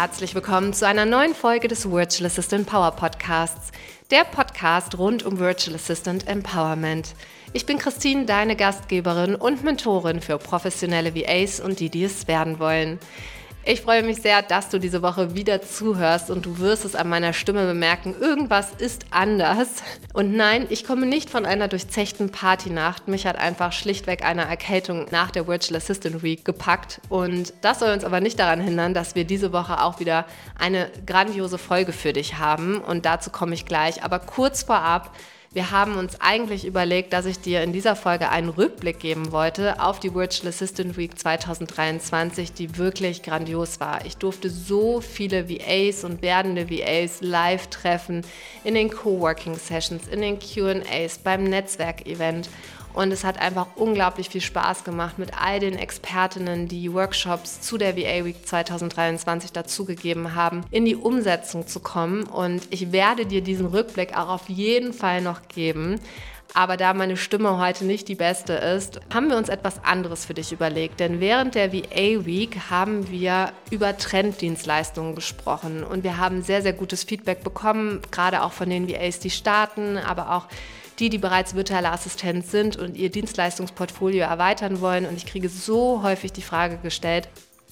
herzlich willkommen zu einer neuen Folge des Virtual Assistant Power Podcasts, der Podcast rund um Virtual Assistant Empowerment. Ich bin Christine, deine Gastgeberin und Mentorin für professionelle VAs und die, die es werden wollen. Ich freue mich sehr, dass du diese Woche wieder zuhörst und du wirst es an meiner Stimme bemerken, irgendwas ist anders. Und nein, ich komme nicht von einer durchzechten Partynacht. Mich hat einfach schlichtweg eine Erkältung nach der Virtual Assistant Week gepackt. Und das soll uns aber nicht daran hindern, dass wir diese Woche auch wieder eine grandiose Folge für dich haben. Und dazu komme ich gleich. Aber kurz vorab, wir haben uns eigentlich überlegt, dass ich dir in dieser Folge einen Rückblick geben wollte auf die Virtual Assistant Week 2023, die wirklich grandios war. Ich durfte so viele VAs und werdende VAs live treffen in den Coworking Sessions, in den QAs, beim Netzwerkevent und es hat einfach unglaublich viel Spaß gemacht mit all den Expertinnen, die Workshops zu der VA Week 2023 dazugegeben haben, in die Umsetzung zu kommen. Und ich werde dir diesen Rückblick auch auf jeden Fall noch geben. Aber da meine Stimme heute nicht die beste ist, haben wir uns etwas anderes für dich überlegt. Denn während der VA Week haben wir über Trenddienstleistungen gesprochen und wir haben sehr, sehr gutes Feedback bekommen, gerade auch von den VAs, die starten, aber auch die, die bereits virtuelle Assistent sind und ihr Dienstleistungsportfolio erweitern wollen. Und ich kriege so häufig die Frage gestellt,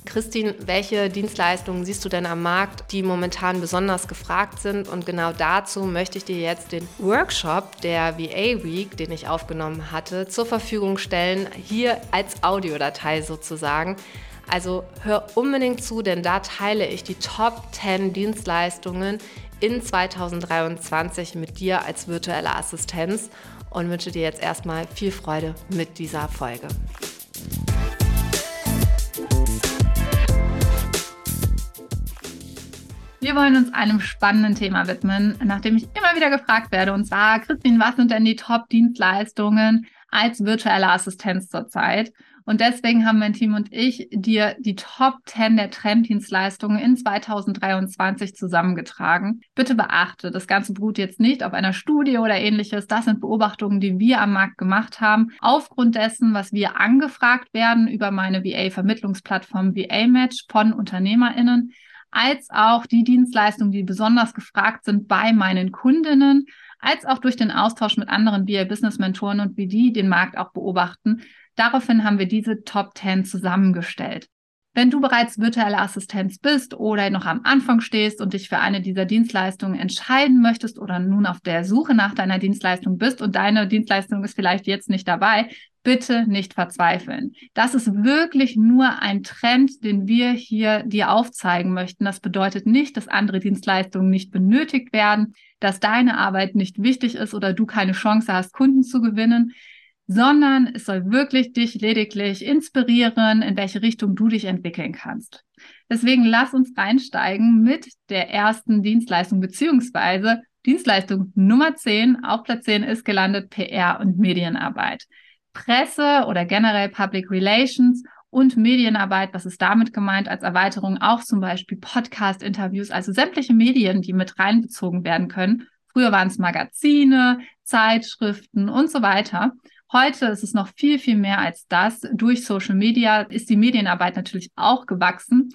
Christine, welche Dienstleistungen siehst du denn am Markt, die momentan besonders gefragt sind? Und genau dazu möchte ich dir jetzt den Workshop der VA Week, den ich aufgenommen hatte, zur Verfügung stellen, hier als Audiodatei sozusagen. Also hör unbedingt zu, denn da teile ich die Top 10 Dienstleistungen, in 2023 mit dir als virtuelle Assistenz und wünsche dir jetzt erstmal viel Freude mit dieser Folge. Wir wollen uns einem spannenden Thema widmen, nachdem ich immer wieder gefragt werde, und zwar, Christine, was sind denn die Top-Dienstleistungen als virtuelle Assistenz zurzeit? Und deswegen haben mein Team und ich dir die Top 10 der Trenddienstleistungen in 2023 zusammengetragen. Bitte beachte, das Ganze beruht jetzt nicht auf einer Studie oder ähnliches. Das sind Beobachtungen, die wir am Markt gemacht haben, aufgrund dessen, was wir angefragt werden über meine VA-Vermittlungsplattform VA-Match von UnternehmerInnen als auch die Dienstleistungen, die besonders gefragt sind bei meinen Kundinnen, als auch durch den Austausch mit anderen VA-Business-Mentoren und wie die den Markt auch beobachten, Daraufhin haben wir diese Top 10 zusammengestellt. Wenn du bereits virtuelle Assistenz bist oder noch am Anfang stehst und dich für eine dieser Dienstleistungen entscheiden möchtest oder nun auf der Suche nach deiner Dienstleistung bist und deine Dienstleistung ist vielleicht jetzt nicht dabei, bitte nicht verzweifeln. Das ist wirklich nur ein Trend, den wir hier dir aufzeigen möchten. Das bedeutet nicht, dass andere Dienstleistungen nicht benötigt werden, dass deine Arbeit nicht wichtig ist oder du keine Chance hast, Kunden zu gewinnen sondern es soll wirklich dich lediglich inspirieren, in welche Richtung du dich entwickeln kannst. Deswegen lass uns reinsteigen mit der ersten Dienstleistung beziehungsweise Dienstleistung Nummer 10. Auf Platz 10 ist gelandet PR und Medienarbeit. Presse oder generell Public Relations und Medienarbeit, was ist damit gemeint als Erweiterung? Auch zum Beispiel Podcast-Interviews, also sämtliche Medien, die mit reinbezogen werden können. Früher waren es Magazine, Zeitschriften und so weiter. Heute ist es noch viel, viel mehr als das. Durch Social Media ist die Medienarbeit natürlich auch gewachsen.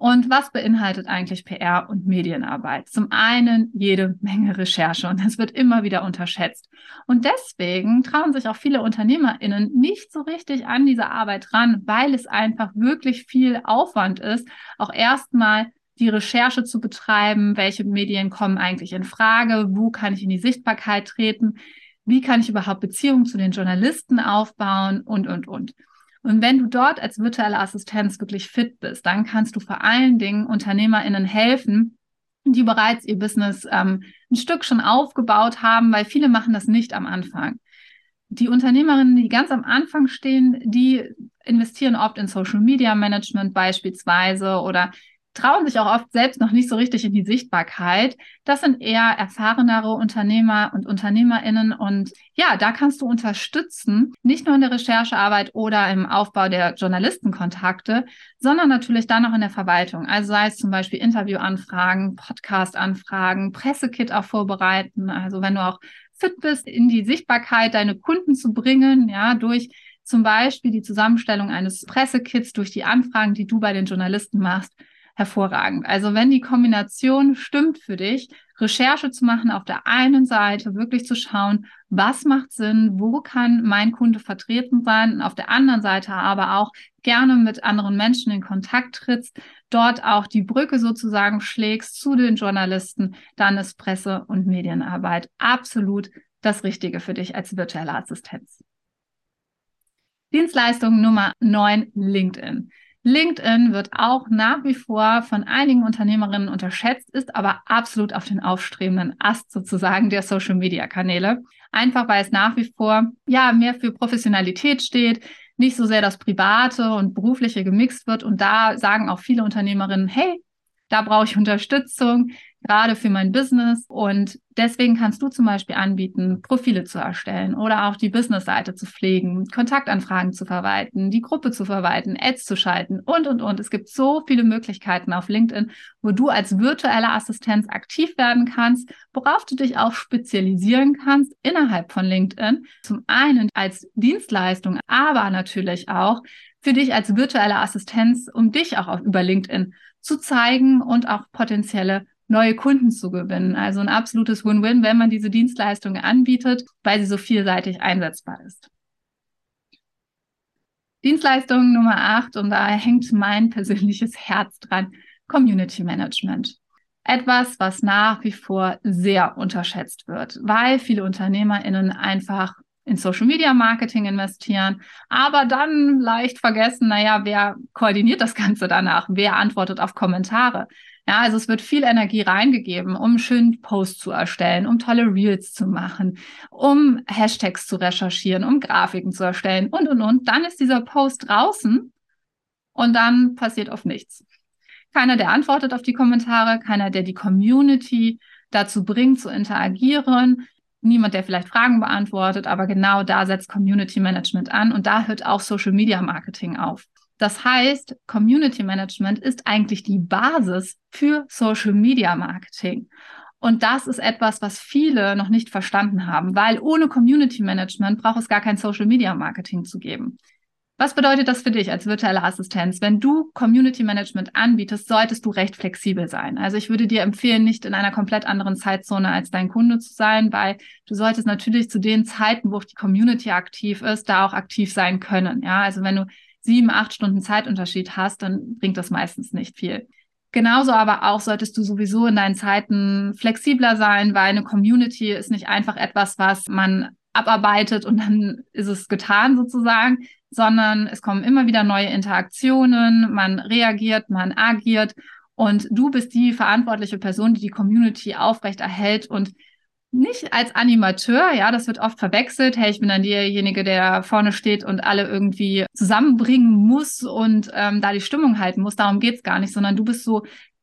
Und was beinhaltet eigentlich PR und Medienarbeit? Zum einen jede Menge Recherche und das wird immer wieder unterschätzt. Und deswegen trauen sich auch viele UnternehmerInnen nicht so richtig an diese Arbeit ran, weil es einfach wirklich viel Aufwand ist, auch erstmal die Recherche zu betreiben, welche Medien kommen eigentlich in Frage, wo kann ich in die Sichtbarkeit treten, wie kann ich überhaupt Beziehungen zu den Journalisten aufbauen und, und, und. Und wenn du dort als virtuelle Assistenz wirklich fit bist, dann kannst du vor allen Dingen UnternehmerInnen helfen, die bereits ihr Business ähm, ein Stück schon aufgebaut haben, weil viele machen das nicht am Anfang. Die Unternehmerinnen, die ganz am Anfang stehen, die investieren oft in Social Media Management beispielsweise oder trauen sich auch oft selbst noch nicht so richtig in die Sichtbarkeit. Das sind eher erfahrenere Unternehmer und Unternehmerinnen. Und ja, da kannst du unterstützen, nicht nur in der Recherchearbeit oder im Aufbau der Journalistenkontakte, sondern natürlich dann auch in der Verwaltung. Also sei es zum Beispiel Interviewanfragen, Podcast-Anfragen, Pressekit auch vorbereiten. Also wenn du auch fit bist, in die Sichtbarkeit deine Kunden zu bringen, ja, durch zum Beispiel die Zusammenstellung eines Pressekits, durch die Anfragen, die du bei den Journalisten machst, hervorragend. Also wenn die Kombination stimmt für dich, Recherche zu machen, auf der einen Seite wirklich zu schauen, was macht Sinn, wo kann mein Kunde vertreten sein, auf der anderen Seite aber auch gerne mit anderen Menschen in Kontakt trittst, dort auch die Brücke sozusagen schlägst zu den Journalisten, dann ist Presse- und Medienarbeit absolut das Richtige für dich als virtuelle Assistenz. Dienstleistung Nummer 9, LinkedIn. LinkedIn wird auch nach wie vor von einigen Unternehmerinnen unterschätzt, ist aber absolut auf den aufstrebenden Ast sozusagen der Social Media Kanäle. Einfach weil es nach wie vor ja mehr für Professionalität steht, nicht so sehr das Private und Berufliche gemixt wird. Und da sagen auch viele Unternehmerinnen, hey, da brauche ich Unterstützung gerade für mein Business. Und deswegen kannst du zum Beispiel anbieten, Profile zu erstellen oder auch die Businessseite zu pflegen, Kontaktanfragen zu verwalten, die Gruppe zu verwalten, Ads zu schalten und, und, und. Es gibt so viele Möglichkeiten auf LinkedIn, wo du als virtuelle Assistenz aktiv werden kannst, worauf du dich auch spezialisieren kannst innerhalb von LinkedIn. Zum einen als Dienstleistung, aber natürlich auch für dich als virtuelle Assistenz, um dich auch auf, über LinkedIn zu zeigen und auch potenzielle neue Kunden zu gewinnen. Also ein absolutes Win-Win, wenn man diese Dienstleistung anbietet, weil sie so vielseitig einsetzbar ist. Dienstleistung Nummer 8 und da hängt mein persönliches Herz dran, Community Management. Etwas, was nach wie vor sehr unterschätzt wird, weil viele UnternehmerInnen einfach in Social Media Marketing investieren, aber dann leicht vergessen, naja, wer koordiniert das Ganze danach? Wer antwortet auf Kommentare? Ja, also es wird viel Energie reingegeben, um schön Posts zu erstellen, um tolle Reels zu machen, um Hashtags zu recherchieren, um Grafiken zu erstellen und, und, und. Dann ist dieser Post draußen und dann passiert oft nichts. Keiner, der antwortet auf die Kommentare, keiner, der die Community dazu bringt, zu interagieren, niemand, der vielleicht Fragen beantwortet, aber genau da setzt Community Management an und da hört auch Social Media Marketing auf. Das heißt, Community Management ist eigentlich die Basis für Social Media Marketing. Und das ist etwas, was viele noch nicht verstanden haben, weil ohne Community Management braucht es gar kein Social Media Marketing zu geben. Was bedeutet das für dich als virtuelle Assistenz? Wenn du Community Management anbietest, solltest du recht flexibel sein. Also ich würde dir empfehlen, nicht in einer komplett anderen Zeitzone als dein Kunde zu sein, weil du solltest natürlich zu den Zeiten, wo die Community aktiv ist, da auch aktiv sein können. Ja, also wenn du sieben, acht Stunden Zeitunterschied hast, dann bringt das meistens nicht viel. Genauso aber auch solltest du sowieso in deinen Zeiten flexibler sein, weil eine Community ist nicht einfach etwas, was man abarbeitet und dann ist es getan sozusagen, sondern es kommen immer wieder neue Interaktionen, man reagiert, man agiert und du bist die verantwortliche Person, die die Community aufrecht erhält und nicht als Animateur, ja, das wird oft verwechselt. Hey, ich bin dann derjenige, der vorne steht und alle irgendwie zusammenbringen muss und ähm, da die Stimmung halten muss. Darum geht's gar nicht, sondern du bist so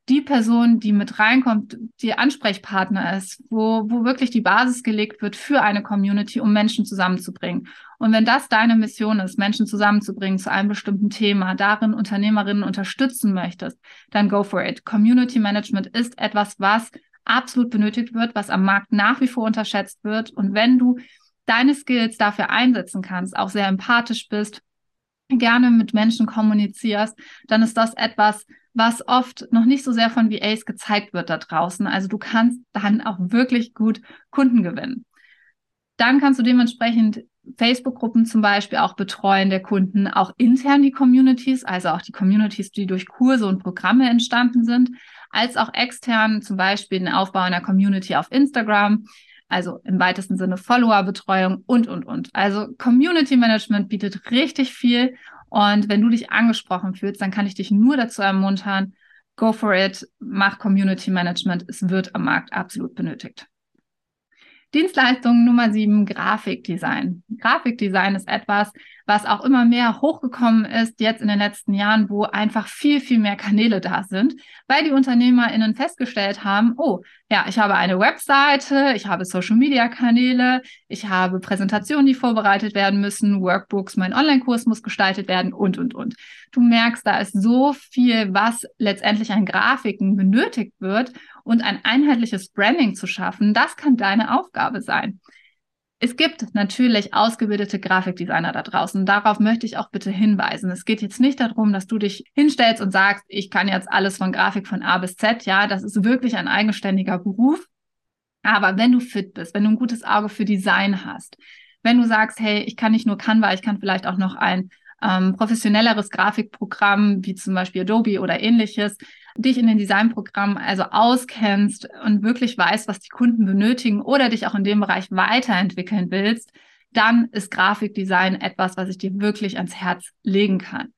die Person, die mit reinkommt, die Ansprechpartner ist, wo, wo wirklich die Basis gelegt wird für eine Community, um Menschen zusammenzubringen. Und wenn das deine Mission ist, Menschen zusammenzubringen zu einem bestimmten Thema, darin Unternehmerinnen unterstützen möchtest, dann go for it. Community Management ist etwas, was absolut benötigt wird, was am Markt nach wie vor unterschätzt wird. Und wenn du deine Skills dafür einsetzen kannst, auch sehr empathisch bist, gerne mit Menschen kommunizierst, dann ist das etwas, was oft noch nicht so sehr von VAs gezeigt wird da draußen. Also du kannst dann auch wirklich gut Kunden gewinnen. Dann kannst du dementsprechend Facebook-Gruppen zum Beispiel auch betreuen der Kunden, auch intern die Communities, also auch die Communities, die durch Kurse und Programme entstanden sind, als auch extern, zum Beispiel den Aufbau einer Community auf Instagram, also im weitesten Sinne Follower-Betreuung und, und, und. Also Community Management bietet richtig viel. Und wenn du dich angesprochen fühlst, dann kann ich dich nur dazu ermuntern, go for it, mach Community Management. Es wird am Markt absolut benötigt. Dienstleistung Nummer sieben, Grafikdesign. Grafikdesign ist etwas, was auch immer mehr hochgekommen ist jetzt in den letzten Jahren, wo einfach viel, viel mehr Kanäle da sind, weil die UnternehmerInnen festgestellt haben, oh, ja, ich habe eine Webseite, ich habe Social-Media-Kanäle, ich habe Präsentationen, die vorbereitet werden müssen, Workbooks, mein Online-Kurs muss gestaltet werden und, und, und. Du merkst, da ist so viel, was letztendlich an Grafiken benötigt wird und ein einheitliches Branding zu schaffen, das kann deine Aufgabe sein. Es gibt natürlich ausgebildete Grafikdesigner da draußen. Darauf möchte ich auch bitte hinweisen. Es geht jetzt nicht darum, dass du dich hinstellst und sagst, ich kann jetzt alles von Grafik von A bis Z. Ja, das ist wirklich ein eigenständiger Beruf. Aber wenn du fit bist, wenn du ein gutes Auge für Design hast, wenn du sagst, hey, ich kann nicht nur Canva, ich kann vielleicht auch noch ein ähm, professionelleres Grafikprogramm wie zum Beispiel Adobe oder ähnliches, dich in den Designprogrammen also auskennst und wirklich weißt, was die Kunden benötigen oder dich auch in dem Bereich weiterentwickeln willst, dann ist Grafikdesign etwas, was ich dir wirklich ans Herz legen kann.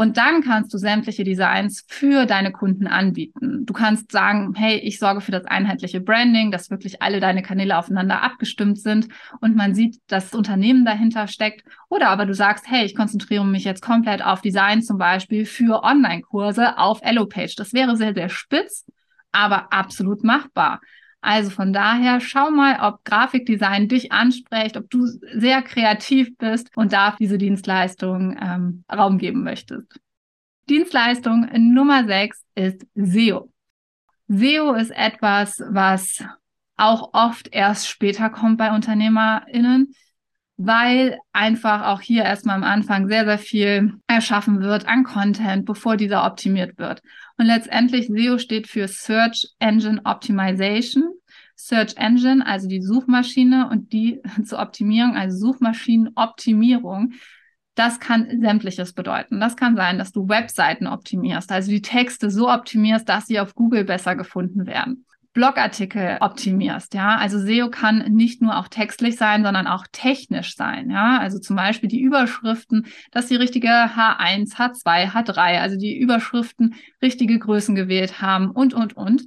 Und dann kannst du sämtliche Designs für deine Kunden anbieten. Du kannst sagen, hey, ich sorge für das einheitliche Branding, dass wirklich alle deine Kanäle aufeinander abgestimmt sind und man sieht, dass das Unternehmen dahinter steckt. Oder aber du sagst, hey, ich konzentriere mich jetzt komplett auf Design zum Beispiel für Online-Kurse auf Elopage. Das wäre sehr, sehr spitz, aber absolut machbar. Also von daher schau mal, ob Grafikdesign dich anspricht, ob du sehr kreativ bist und da diese Dienstleistung ähm, Raum geben möchtest. Dienstleistung Nummer 6 ist SEO. SEO ist etwas, was auch oft erst später kommt bei UnternehmerInnen, weil einfach auch hier erstmal am Anfang sehr, sehr viel erschaffen wird an Content, bevor dieser optimiert wird. Und letztendlich SEO steht für Search Engine Optimization. Search Engine, also die Suchmaschine und die zur Optimierung, also Suchmaschinenoptimierung. Das kann sämtliches bedeuten. Das kann sein, dass du Webseiten optimierst, also die Texte so optimierst, dass sie auf Google besser gefunden werden. Blogartikel optimierst, ja. Also SEO kann nicht nur auch textlich sein, sondern auch technisch sein, ja. Also zum Beispiel die Überschriften, dass die richtige H1, H2, H3, also die Überschriften richtige Größen gewählt haben und, und, und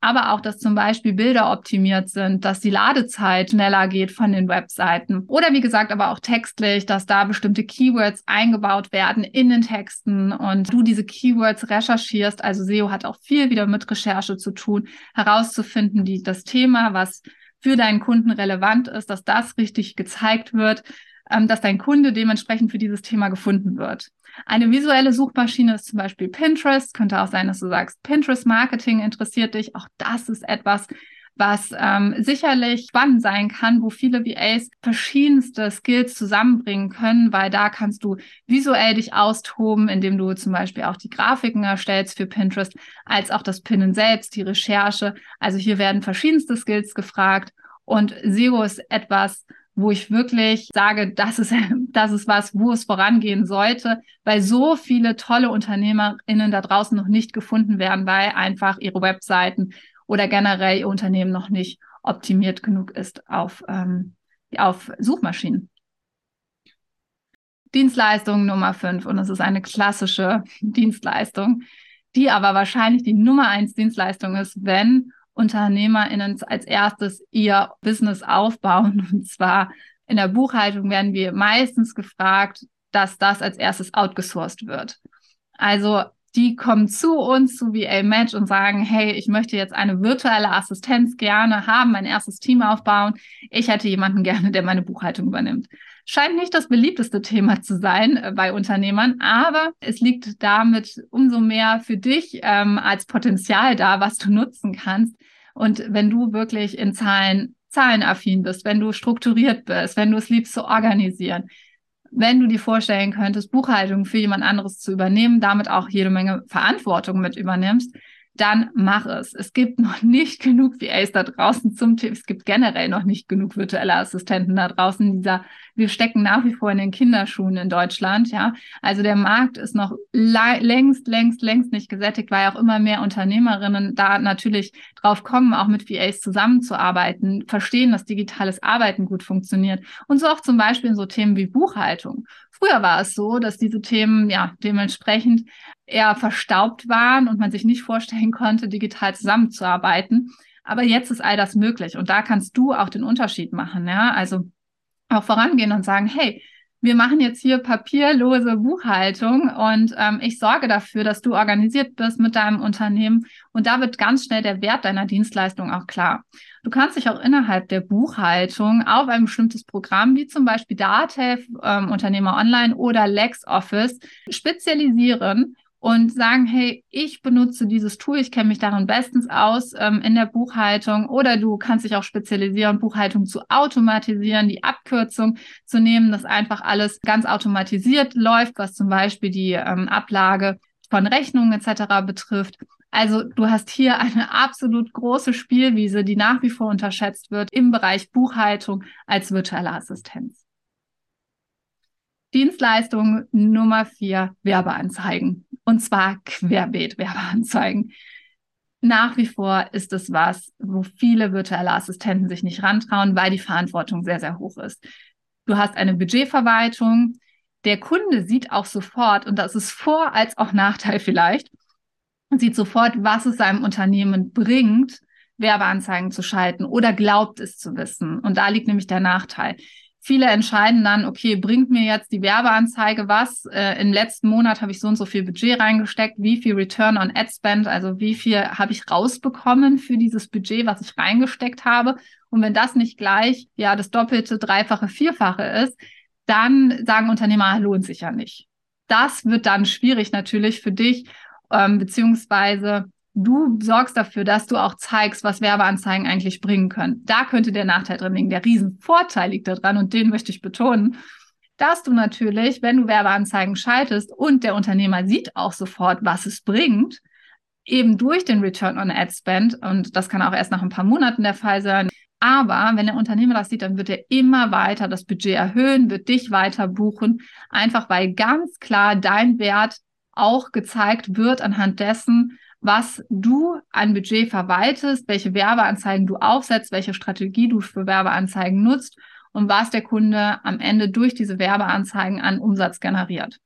aber auch, dass zum Beispiel Bilder optimiert sind, dass die Ladezeit schneller geht von den Webseiten. Oder wie gesagt, aber auch textlich, dass da bestimmte Keywords eingebaut werden in den Texten und du diese Keywords recherchierst. Also SEO hat auch viel wieder mit Recherche zu tun, herauszufinden, die, das Thema, was für deinen Kunden relevant ist, dass das richtig gezeigt wird, dass dein Kunde dementsprechend für dieses Thema gefunden wird. Eine visuelle Suchmaschine ist zum Beispiel Pinterest. Könnte auch sein, dass du sagst, Pinterest Marketing interessiert dich. Auch das ist etwas, was ähm, sicherlich spannend sein kann, wo viele VAs verschiedenste Skills zusammenbringen können, weil da kannst du visuell dich austoben, indem du zum Beispiel auch die Grafiken erstellst für Pinterest, als auch das Pinnen selbst, die Recherche. Also hier werden verschiedenste Skills gefragt und SEO ist etwas, wo ich wirklich sage, das ist, das ist was, wo es vorangehen sollte, weil so viele tolle UnternehmerInnen da draußen noch nicht gefunden werden, weil einfach ihre Webseiten oder generell ihr Unternehmen noch nicht optimiert genug ist auf, ähm, auf Suchmaschinen. Dienstleistung Nummer fünf und es ist eine klassische Dienstleistung, die aber wahrscheinlich die Nummer eins Dienstleistung ist, wenn UnternehmerInnen als erstes ihr Business aufbauen. Und zwar in der Buchhaltung werden wir meistens gefragt, dass das als erstes outgesourced wird. Also die kommen zu uns, zu VA Match und sagen, hey, ich möchte jetzt eine virtuelle Assistenz gerne haben, mein erstes Team aufbauen. Ich hätte jemanden gerne, der meine Buchhaltung übernimmt. Scheint nicht das beliebteste Thema zu sein äh, bei Unternehmern, aber es liegt damit umso mehr für dich ähm, als Potenzial da, was du nutzen kannst. Und wenn du wirklich in Zahlen, zahlenaffin bist, wenn du strukturiert bist, wenn du es liebst zu organisieren, wenn du dir vorstellen könntest, Buchhaltung für jemand anderes zu übernehmen, damit auch jede Menge Verantwortung mit übernimmst, dann mach es. Es gibt noch nicht genug VAs da draußen zum Thema. Es gibt generell noch nicht genug virtuelle Assistenten da draußen. Dieser, wir stecken nach wie vor in den Kinderschuhen in Deutschland, ja. Also der Markt ist noch längst, längst, längst nicht gesättigt, weil auch immer mehr Unternehmerinnen da natürlich drauf kommen, auch mit VAs zusammenzuarbeiten, verstehen, dass digitales Arbeiten gut funktioniert. Und so auch zum Beispiel in so Themen wie Buchhaltung. Früher war es so, dass diese Themen ja dementsprechend eher verstaubt waren und man sich nicht vorstellen konnte, digital zusammenzuarbeiten. Aber jetzt ist all das möglich und da kannst du auch den Unterschied machen. Ja, also auch vorangehen und sagen, hey, wir machen jetzt hier papierlose Buchhaltung und ähm, ich sorge dafür, dass du organisiert bist mit deinem Unternehmen und da wird ganz schnell der Wert deiner Dienstleistung auch klar. Du kannst dich auch innerhalb der Buchhaltung auf ein bestimmtes Programm wie zum Beispiel Datev, ähm, Unternehmer Online oder LexOffice spezialisieren und sagen, hey, ich benutze dieses Tool, ich kenne mich darin bestens aus ähm, in der Buchhaltung oder du kannst dich auch spezialisieren, Buchhaltung zu automatisieren, die Abkürzung zu nehmen, dass einfach alles ganz automatisiert läuft, was zum Beispiel die ähm, Ablage von Rechnungen etc. betrifft. Also du hast hier eine absolut große Spielwiese, die nach wie vor unterschätzt wird im Bereich Buchhaltung als virtuelle Assistenz. Dienstleistung Nummer vier, Werbeanzeigen. Und zwar querbeet Werbeanzeigen. Nach wie vor ist es was, wo viele virtuelle Assistenten sich nicht rantrauen, weil die Verantwortung sehr, sehr hoch ist. Du hast eine Budgetverwaltung. Der Kunde sieht auch sofort, und das ist Vor- als auch Nachteil vielleicht, sieht sofort, was es seinem Unternehmen bringt, Werbeanzeigen zu schalten oder glaubt es zu wissen. Und da liegt nämlich der Nachteil. Viele entscheiden dann, okay, bringt mir jetzt die Werbeanzeige was? Äh, Im letzten Monat habe ich so und so viel Budget reingesteckt. Wie viel Return on Ad Spend, also wie viel habe ich rausbekommen für dieses Budget, was ich reingesteckt habe? Und wenn das nicht gleich, ja, das doppelte, dreifache, vierfache ist, dann sagen Unternehmer, lohnt sich ja nicht. Das wird dann schwierig natürlich für dich, ähm, beziehungsweise du sorgst dafür, dass du auch zeigst, was Werbeanzeigen eigentlich bringen können. Da könnte der Nachteil drin liegen. Der Riesenvorteil liegt daran und den möchte ich betonen, dass du natürlich, wenn du Werbeanzeigen schaltest und der Unternehmer sieht auch sofort, was es bringt, eben durch den Return on Ad Spend, und das kann auch erst nach ein paar Monaten der Fall sein, aber wenn der Unternehmer das sieht, dann wird er immer weiter das Budget erhöhen, wird dich weiter buchen, einfach weil ganz klar dein Wert auch gezeigt wird anhand dessen, was du an Budget verwaltest, welche Werbeanzeigen du aufsetzt, welche Strategie du für Werbeanzeigen nutzt und was der Kunde am Ende durch diese Werbeanzeigen an Umsatz generiert.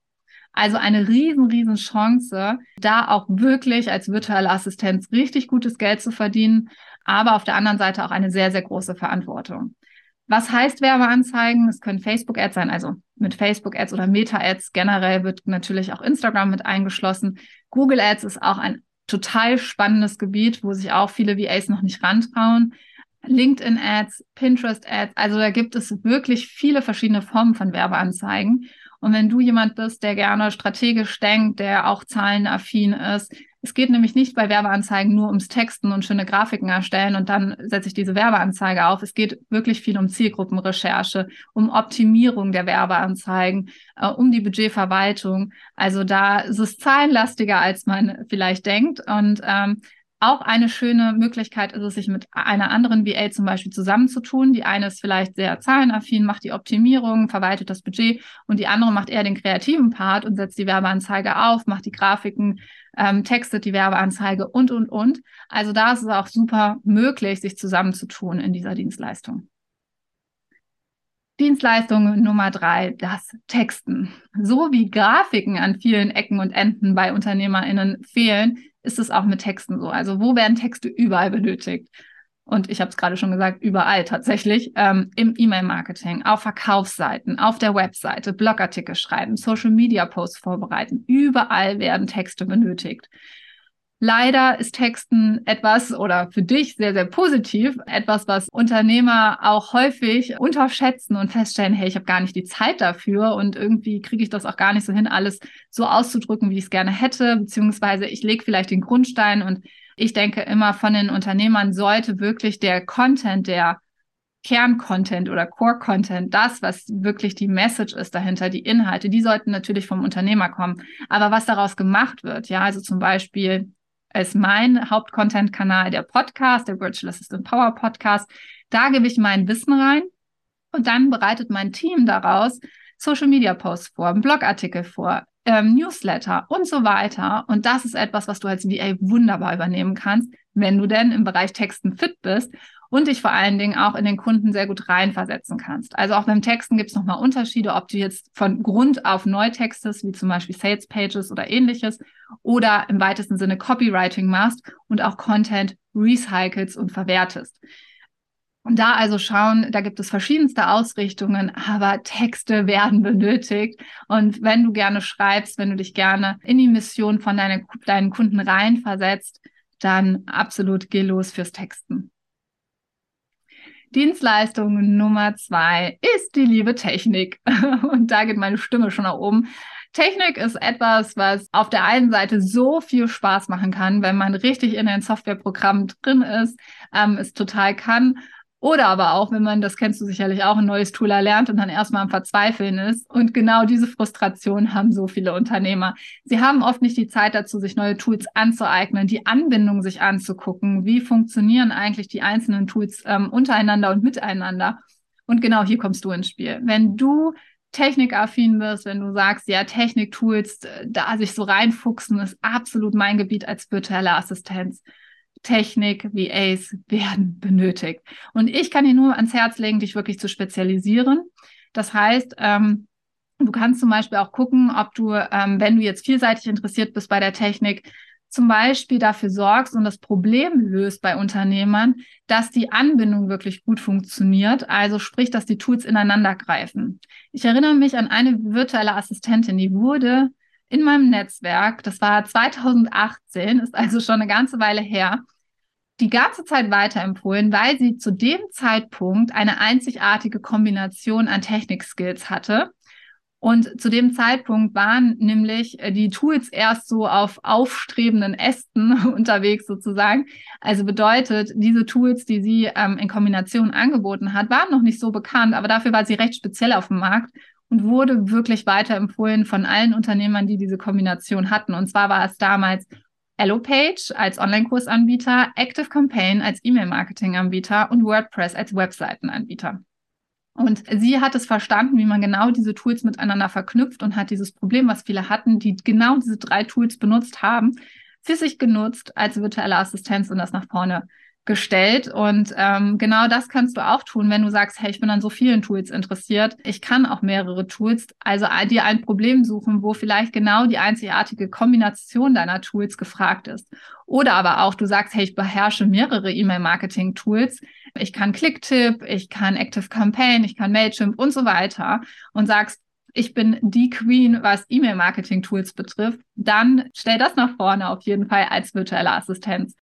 Also eine riesen, riesen Chance, da auch wirklich als virtuelle Assistenz richtig gutes Geld zu verdienen, aber auf der anderen Seite auch eine sehr, sehr große Verantwortung. Was heißt Werbeanzeigen? Es können Facebook-Ads sein, also mit Facebook-Ads oder Meta-Ads. Generell wird natürlich auch Instagram mit eingeschlossen. Google Ads ist auch ein total spannendes Gebiet, wo sich auch viele VAs noch nicht rantrauen. LinkedIn Ads, Pinterest Ads, also da gibt es wirklich viele verschiedene Formen von Werbeanzeigen. Und wenn du jemand bist, der gerne strategisch denkt, der auch zahlenaffin ist, es geht nämlich nicht bei Werbeanzeigen nur ums Texten und schöne Grafiken erstellen und dann setze ich diese Werbeanzeige auf. Es geht wirklich viel um Zielgruppenrecherche, um Optimierung der Werbeanzeigen, äh, um die Budgetverwaltung. Also da ist es zahlenlastiger, als man vielleicht denkt. Und ähm, auch eine schöne Möglichkeit ist es, sich mit einer anderen VA zum Beispiel zusammenzutun. Die eine ist vielleicht sehr zahlenaffin, macht die Optimierung, verwaltet das Budget und die andere macht eher den kreativen Part und setzt die Werbeanzeige auf, macht die Grafiken, ähm, textet die Werbeanzeige und, und, und. Also da ist es auch super möglich, sich zusammenzutun in dieser Dienstleistung. Dienstleistung Nummer drei, das Texten. So wie Grafiken an vielen Ecken und Enden bei UnternehmerInnen fehlen, ist es auch mit Texten so. Also wo werden Texte überall benötigt? Und ich habe es gerade schon gesagt, überall tatsächlich, ähm, im E-Mail-Marketing, auf Verkaufsseiten, auf der Webseite, Blogartikel schreiben, Social-Media-Posts vorbereiten. Überall werden Texte benötigt. Leider ist Texten etwas oder für dich sehr, sehr positiv, etwas, was Unternehmer auch häufig unterschätzen und feststellen, hey, ich habe gar nicht die Zeit dafür und irgendwie kriege ich das auch gar nicht so hin, alles so auszudrücken, wie ich es gerne hätte, beziehungsweise ich lege vielleicht den Grundstein und ich denke immer von den Unternehmern sollte wirklich der Content, der Kerncontent oder Core-Content, das, was wirklich die Message ist dahinter, die Inhalte, die sollten natürlich vom Unternehmer kommen. Aber was daraus gemacht wird, ja, also zum Beispiel ist mein Hauptcontent-Kanal der Podcast, der Virtual Assistant Power Podcast. Da gebe ich mein Wissen rein und dann bereitet mein Team daraus Social Media Posts vor, Blogartikel vor, ähm, Newsletter und so weiter. Und das ist etwas, was du als VA wunderbar übernehmen kannst, wenn du denn im Bereich Texten fit bist und dich vor allen Dingen auch in den Kunden sehr gut reinversetzen kannst. Also auch beim Texten gibt es nochmal Unterschiede, ob du jetzt von Grund auf neu textest, wie zum Beispiel Sales Pages oder ähnliches, oder im weitesten Sinne Copywriting machst und auch Content recycelst und verwertest. Und da also schauen, da gibt es verschiedenste Ausrichtungen, aber Texte werden benötigt. Und wenn du gerne schreibst, wenn du dich gerne in die Mission von deine, deinen Kunden reinversetzt, dann absolut geh los fürs Texten. Dienstleistung Nummer zwei ist die liebe Technik. Und da geht meine Stimme schon nach oben. Technik ist etwas, was auf der einen Seite so viel Spaß machen kann, wenn man richtig in ein Softwareprogramm drin ist, ähm, es total kann. Oder aber auch, wenn man, das kennst du sicherlich auch, ein neues Tool erlernt und dann erstmal am Verzweifeln ist. Und genau diese Frustration haben so viele Unternehmer. Sie haben oft nicht die Zeit dazu, sich neue Tools anzueignen, die Anbindung sich anzugucken. Wie funktionieren eigentlich die einzelnen Tools ähm, untereinander und miteinander? Und genau hier kommst du ins Spiel. Wenn du technikaffin bist, wenn du sagst, ja, Technik-Tools, äh, da sich so reinfuchsen, ist absolut mein Gebiet als virtuelle Assistenz Technik, VAs werden benötigt. Und ich kann dir nur ans Herz legen, dich wirklich zu spezialisieren. Das heißt, ähm, du kannst zum Beispiel auch gucken, ob du, ähm, wenn du jetzt vielseitig interessiert bist bei der Technik, zum Beispiel dafür sorgst und das Problem löst bei Unternehmern, dass die Anbindung wirklich gut funktioniert. Also sprich, dass die Tools ineinander greifen. Ich erinnere mich an eine virtuelle Assistentin, die wurde in meinem Netzwerk, das war 2018, ist also schon eine ganze Weile her, die ganze Zeit weiterempfohlen, weil sie zu dem Zeitpunkt eine einzigartige Kombination an Technik-Skills hatte. Und zu dem Zeitpunkt waren nämlich äh, die Tools erst so auf aufstrebenden Ästen unterwegs sozusagen. Also bedeutet, diese Tools, die sie ähm, in Kombination angeboten hat, waren noch nicht so bekannt, aber dafür war sie recht speziell auf dem Markt und wurde wirklich weiterempfohlen von allen Unternehmern, die diese Kombination hatten. Und zwar war es damals EloPage als Online-Kursanbieter, Active Campaign als E-Mail-Marketing-Anbieter und WordPress als Webseitenanbieter. Und sie hat es verstanden, wie man genau diese Tools miteinander verknüpft und hat dieses Problem, was viele hatten, die genau diese drei Tools benutzt haben, für sich genutzt als virtuelle Assistenz und das nach vorne gestellt. Und ähm, genau das kannst du auch tun, wenn du sagst, hey, ich bin an so vielen Tools interessiert. Ich kann auch mehrere Tools. Also dir ein Problem suchen, wo vielleicht genau die einzigartige Kombination deiner Tools gefragt ist. Oder aber auch, du sagst, hey, ich beherrsche mehrere E-Mail-Marketing-Tools. Ich kann Clicktip, ich kann Active Campaign, ich kann Mailchimp und so weiter. Und sagst, ich bin die Queen, was E-Mail-Marketing-Tools betrifft, dann stell das nach vorne auf jeden Fall als virtuelle Assistenz.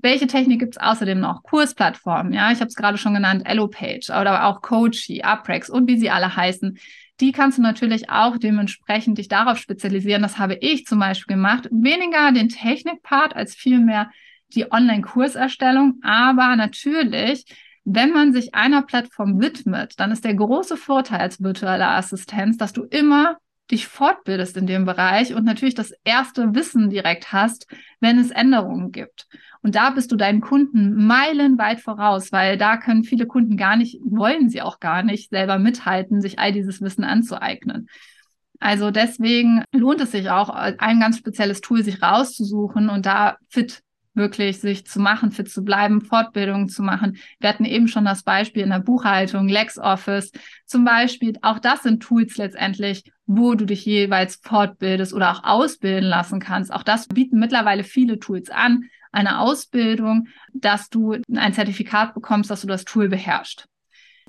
Welche Technik gibt es außerdem noch? Kursplattformen, ja, ich habe es gerade schon genannt, EloPage oder auch Coachy, Uprex und wie sie alle heißen. Die kannst du natürlich auch dementsprechend dich darauf spezialisieren. Das habe ich zum Beispiel gemacht. Weniger den Technikpart als vielmehr die Online-Kurserstellung. Aber natürlich, wenn man sich einer Plattform widmet, dann ist der große Vorteil als virtuelle Assistenz, dass du immer dich fortbildest in dem Bereich und natürlich das erste Wissen direkt hast, wenn es Änderungen gibt. Und da bist du deinen Kunden meilenweit voraus, weil da können viele Kunden gar nicht, wollen sie auch gar nicht selber mithalten, sich all dieses Wissen anzueignen. Also deswegen lohnt es sich auch, ein ganz spezielles Tool sich rauszusuchen und da fit wirklich sich zu machen, fit zu bleiben, Fortbildungen zu machen. Wir hatten eben schon das Beispiel in der Buchhaltung, LexOffice zum Beispiel. Auch das sind Tools letztendlich, wo du dich jeweils fortbildest oder auch ausbilden lassen kannst. Auch das bieten mittlerweile viele Tools an eine Ausbildung, dass du ein Zertifikat bekommst, dass du das Tool beherrschst.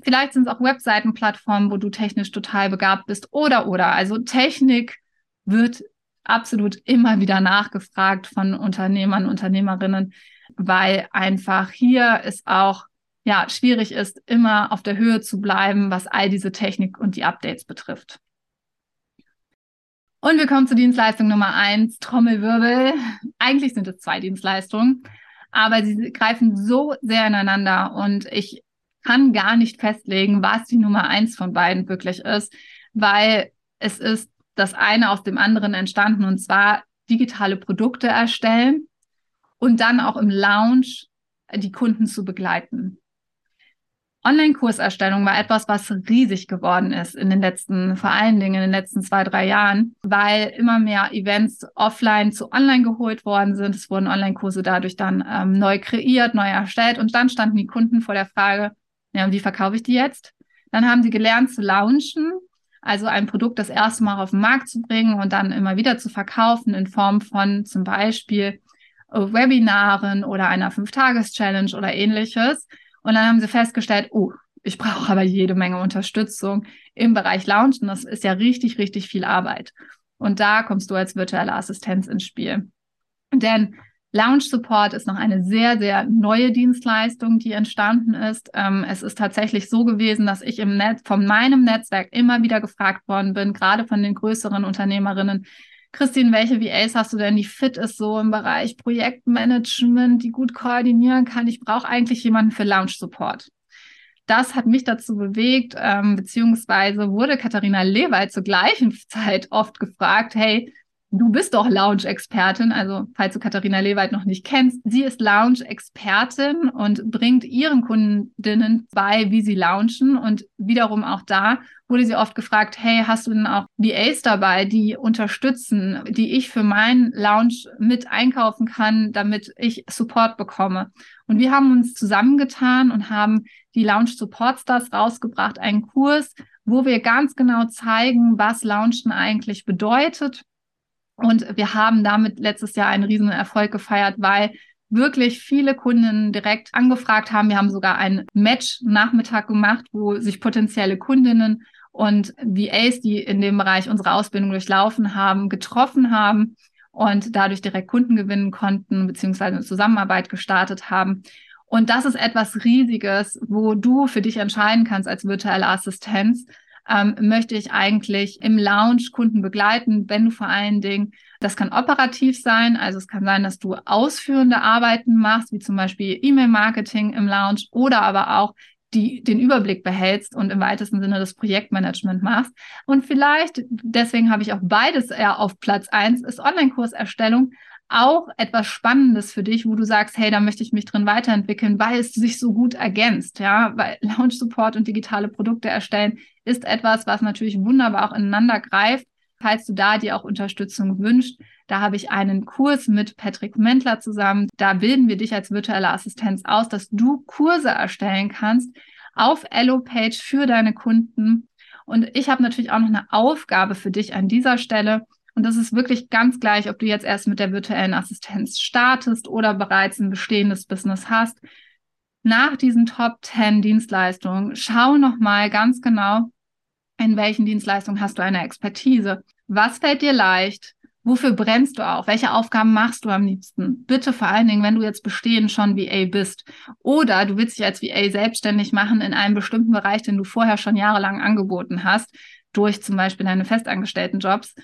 Vielleicht sind es auch Webseitenplattformen, wo du technisch total begabt bist oder oder. Also Technik wird absolut immer wieder nachgefragt von Unternehmern, Unternehmerinnen, weil einfach hier es auch ja schwierig ist, immer auf der Höhe zu bleiben, was all diese Technik und die Updates betrifft. Und wir kommen zur Dienstleistung Nummer eins, Trommelwirbel. Eigentlich sind es zwei Dienstleistungen, aber sie greifen so sehr ineinander und ich kann gar nicht festlegen, was die Nummer eins von beiden wirklich ist, weil es ist das eine aus dem anderen entstanden und zwar digitale Produkte erstellen und dann auch im Lounge die Kunden zu begleiten. Online-Kurserstellung war etwas, was riesig geworden ist in den letzten, vor allen Dingen in den letzten zwei, drei Jahren, weil immer mehr Events offline zu online geholt worden sind. Es wurden Online-Kurse dadurch dann ähm, neu kreiert, neu erstellt und dann standen die Kunden vor der Frage, ja, wie verkaufe ich die jetzt? Dann haben sie gelernt zu launchen, also ein Produkt das erste Mal auf den Markt zu bringen und dann immer wieder zu verkaufen in Form von zum Beispiel äh, Webinaren oder einer Fünf-Tages-Challenge oder ähnliches. Und dann haben sie festgestellt, oh, ich brauche aber jede Menge Unterstützung im Bereich Lounge und das ist ja richtig, richtig viel Arbeit. Und da kommst du als virtuelle Assistenz ins Spiel. Denn Lounge Support ist noch eine sehr, sehr neue Dienstleistung, die entstanden ist. Ähm, es ist tatsächlich so gewesen, dass ich im Netz, von meinem Netzwerk immer wieder gefragt worden bin, gerade von den größeren Unternehmerinnen, Christine, welche VAs hast du denn, die fit ist so im Bereich Projektmanagement, die gut koordinieren kann? Ich brauche eigentlich jemanden für Lounge Support. Das hat mich dazu bewegt, ähm, beziehungsweise wurde Katharina Lewald zur gleichen Zeit oft gefragt, hey, Du bist doch Lounge-Expertin, also falls du Katharina Lewald noch nicht kennst, sie ist Lounge-Expertin und bringt ihren Kundinnen bei, wie sie launchen. Und wiederum auch da wurde sie oft gefragt, hey, hast du denn auch VAs dabei, die unterstützen, die ich für meinen Lounge mit einkaufen kann, damit ich Support bekomme? Und wir haben uns zusammengetan und haben die Lounge Support Stars rausgebracht, einen Kurs, wo wir ganz genau zeigen, was Launchen eigentlich bedeutet und wir haben damit letztes Jahr einen riesen Erfolg gefeiert, weil wirklich viele Kunden direkt angefragt haben. Wir haben sogar einen Match-Nachmittag gemacht, wo sich potenzielle Kundinnen und VAs, die in dem Bereich unsere Ausbildung durchlaufen haben, getroffen haben und dadurch direkt Kunden gewinnen konnten, beziehungsweise eine Zusammenarbeit gestartet haben. Und das ist etwas Riesiges, wo du für dich entscheiden kannst als virtuelle Assistenz, ähm, möchte ich eigentlich im Lounge Kunden begleiten, wenn du vor allen Dingen, das kann operativ sein, also es kann sein, dass du ausführende Arbeiten machst, wie zum Beispiel E-Mail-Marketing im Lounge oder aber auch die den Überblick behältst und im weitesten Sinne das Projektmanagement machst. Und vielleicht, deswegen habe ich auch beides eher auf Platz eins, ist Online-Kurserstellung auch etwas Spannendes für dich, wo du sagst, hey, da möchte ich mich drin weiterentwickeln, weil es sich so gut ergänzt, ja, weil Launch Support und digitale Produkte erstellen ist etwas, was natürlich wunderbar auch ineinander greift. Falls du da dir auch Unterstützung wünscht, da habe ich einen Kurs mit Patrick Mentler zusammen. Da bilden wir dich als virtuelle Assistenz aus, dass du Kurse erstellen kannst auf Elo-Page für deine Kunden. Und ich habe natürlich auch noch eine Aufgabe für dich an dieser Stelle. Und das ist wirklich ganz gleich, ob du jetzt erst mit der virtuellen Assistenz startest oder bereits ein bestehendes Business hast. Nach diesen Top 10 Dienstleistungen schau nochmal ganz genau, in welchen Dienstleistungen hast du eine Expertise? Was fällt dir leicht? Wofür brennst du auch? Welche Aufgaben machst du am liebsten? Bitte vor allen Dingen, wenn du jetzt bestehen schon VA bist oder du willst dich als VA selbstständig machen in einem bestimmten Bereich, den du vorher schon jahrelang angeboten hast, durch zum Beispiel deine festangestellten Jobs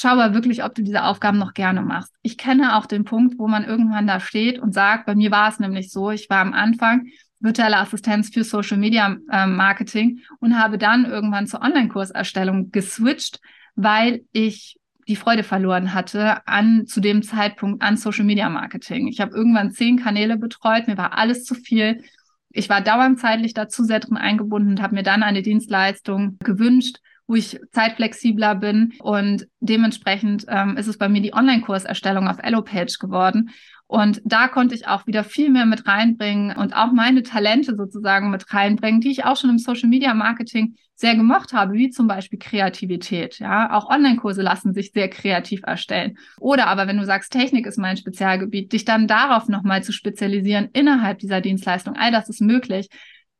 schau aber wirklich, ob du diese Aufgaben noch gerne machst. Ich kenne auch den Punkt, wo man irgendwann da steht und sagt, bei mir war es nämlich so, ich war am Anfang virtuelle Assistenz für Social Media äh, Marketing und habe dann irgendwann zur Online-Kurserstellung geswitcht, weil ich die Freude verloren hatte an zu dem Zeitpunkt an Social Media Marketing. Ich habe irgendwann zehn Kanäle betreut, mir war alles zu viel. Ich war dauernd zeitlich dazu sehr drin eingebunden und habe mir dann eine Dienstleistung gewünscht, wo ich zeitflexibler bin und dementsprechend ähm, ist es bei mir die Online-Kurserstellung auf Ellopage geworden. Und da konnte ich auch wieder viel mehr mit reinbringen und auch meine Talente sozusagen mit reinbringen, die ich auch schon im Social Media Marketing sehr gemocht habe, wie zum Beispiel Kreativität. Ja, auch Online-Kurse lassen sich sehr kreativ erstellen. Oder aber, wenn du sagst, Technik ist mein Spezialgebiet, dich dann darauf nochmal zu spezialisieren innerhalb dieser Dienstleistung. All das ist möglich.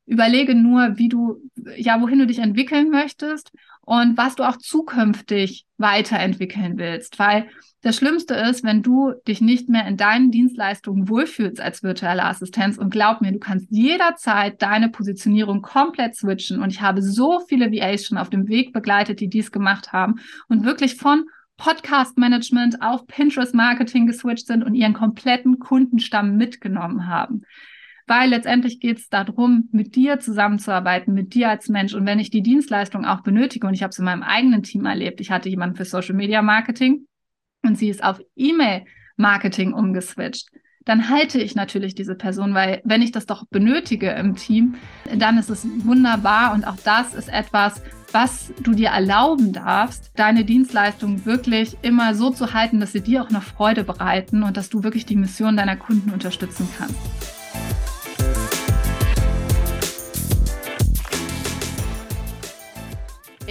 Überlege nur, wie du, ja, wohin du dich entwickeln möchtest und was du auch zukünftig weiterentwickeln willst. Weil das Schlimmste ist, wenn du dich nicht mehr in deinen Dienstleistungen wohlfühlst als virtuelle Assistenz und glaub mir, du kannst jederzeit deine Positionierung komplett switchen. Und ich habe so viele VAs schon auf dem Weg begleitet, die dies gemacht haben und wirklich von Podcast Management auf Pinterest Marketing geswitcht sind und ihren kompletten Kundenstamm mitgenommen haben weil letztendlich geht es darum, mit dir zusammenzuarbeiten, mit dir als Mensch. Und wenn ich die Dienstleistung auch benötige, und ich habe es in meinem eigenen Team erlebt, ich hatte jemanden für Social Media Marketing und sie ist auf E-Mail Marketing umgeswitcht, dann halte ich natürlich diese Person, weil wenn ich das doch benötige im Team, dann ist es wunderbar und auch das ist etwas, was du dir erlauben darfst, deine Dienstleistung wirklich immer so zu halten, dass sie dir auch noch Freude bereiten und dass du wirklich die Mission deiner Kunden unterstützen kannst.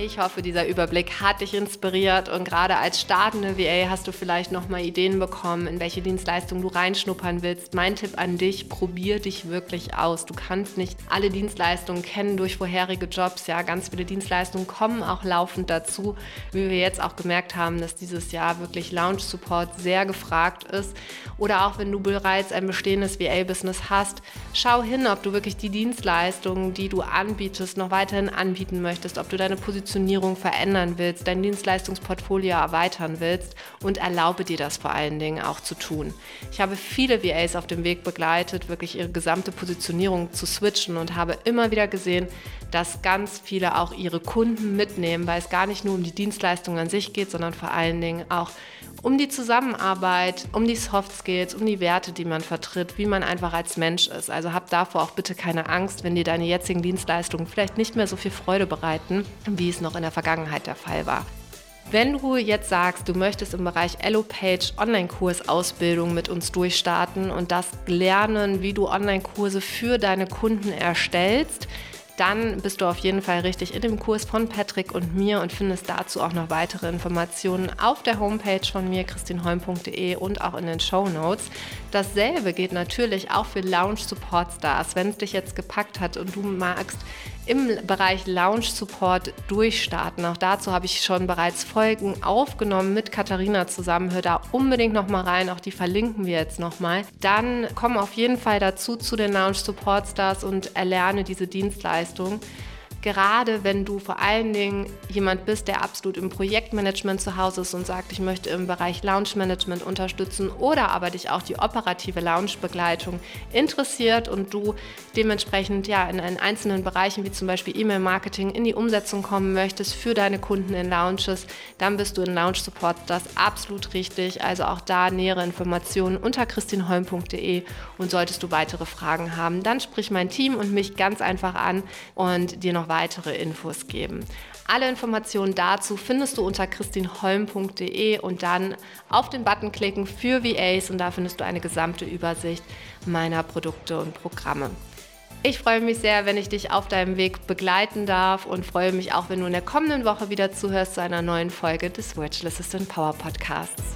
Ich hoffe, dieser Überblick hat dich inspiriert und gerade als startende VA hast du vielleicht nochmal Ideen bekommen, in welche Dienstleistung du reinschnuppern willst. Mein Tipp an dich, probier dich wirklich aus. Du kannst nicht alle Dienstleistungen kennen durch vorherige Jobs. Ja, ganz viele Dienstleistungen kommen auch laufend dazu, wie wir jetzt auch gemerkt haben, dass dieses Jahr wirklich Lounge Support sehr gefragt ist. Oder auch wenn du bereits ein bestehendes VA-Business hast, schau hin, ob du wirklich die Dienstleistungen, die du anbietest, noch weiterhin anbieten möchtest, ob du deine Position Positionierung verändern willst, dein Dienstleistungsportfolio erweitern willst und erlaube dir das vor allen Dingen auch zu tun. Ich habe viele VAs auf dem Weg begleitet, wirklich ihre gesamte Positionierung zu switchen und habe immer wieder gesehen, dass ganz viele auch ihre Kunden mitnehmen, weil es gar nicht nur um die Dienstleistung an sich geht, sondern vor allen Dingen auch um die Zusammenarbeit, um die Soft Skills, um die Werte, die man vertritt, wie man einfach als Mensch ist. Also hab davor auch bitte keine Angst, wenn dir deine jetzigen Dienstleistungen vielleicht nicht mehr so viel Freude bereiten, wie es noch in der Vergangenheit der Fall war. Wenn du jetzt sagst, du möchtest im Bereich EloPage Online-Kurs-Ausbildung mit uns durchstarten und das lernen, wie du Online-Kurse für deine Kunden erstellst, dann bist du auf jeden Fall richtig in dem Kurs von Patrick und mir und findest dazu auch noch weitere Informationen auf der Homepage von mir, christinholm.de und auch in den Show Notes. Dasselbe geht natürlich auch für Lounge Support Stars. Wenn es dich jetzt gepackt hat und du magst im Bereich Lounge Support durchstarten. Auch dazu habe ich schon bereits Folgen aufgenommen mit Katharina zusammen. Hör da unbedingt nochmal rein. Auch die verlinken wir jetzt nochmal. Dann komm auf jeden Fall dazu zu den Lounge Support Stars und erlerne diese Dienstleistung gerade wenn du vor allen Dingen jemand bist, der absolut im Projektmanagement zu Hause ist und sagt, ich möchte im Bereich Lounge Management unterstützen oder aber dich auch die operative Lounge-Begleitung interessiert und du dementsprechend ja in, in einzelnen Bereichen wie zum Beispiel E-Mail-Marketing in die Umsetzung kommen möchtest für deine Kunden in Lounges, dann bist du in Lounge Support das absolut richtig. Also auch da nähere Informationen unter christinholm.de und solltest du weitere Fragen haben, dann sprich mein Team und mich ganz einfach an und dir noch weitere Infos geben. Alle Informationen dazu findest du unter christinholm.de und dann auf den Button klicken für VAs und da findest du eine gesamte Übersicht meiner Produkte und Programme. Ich freue mich sehr, wenn ich dich auf deinem Weg begleiten darf und freue mich auch, wenn du in der kommenden Woche wieder zuhörst zu einer neuen Folge des Virtual Assistant Power Podcasts.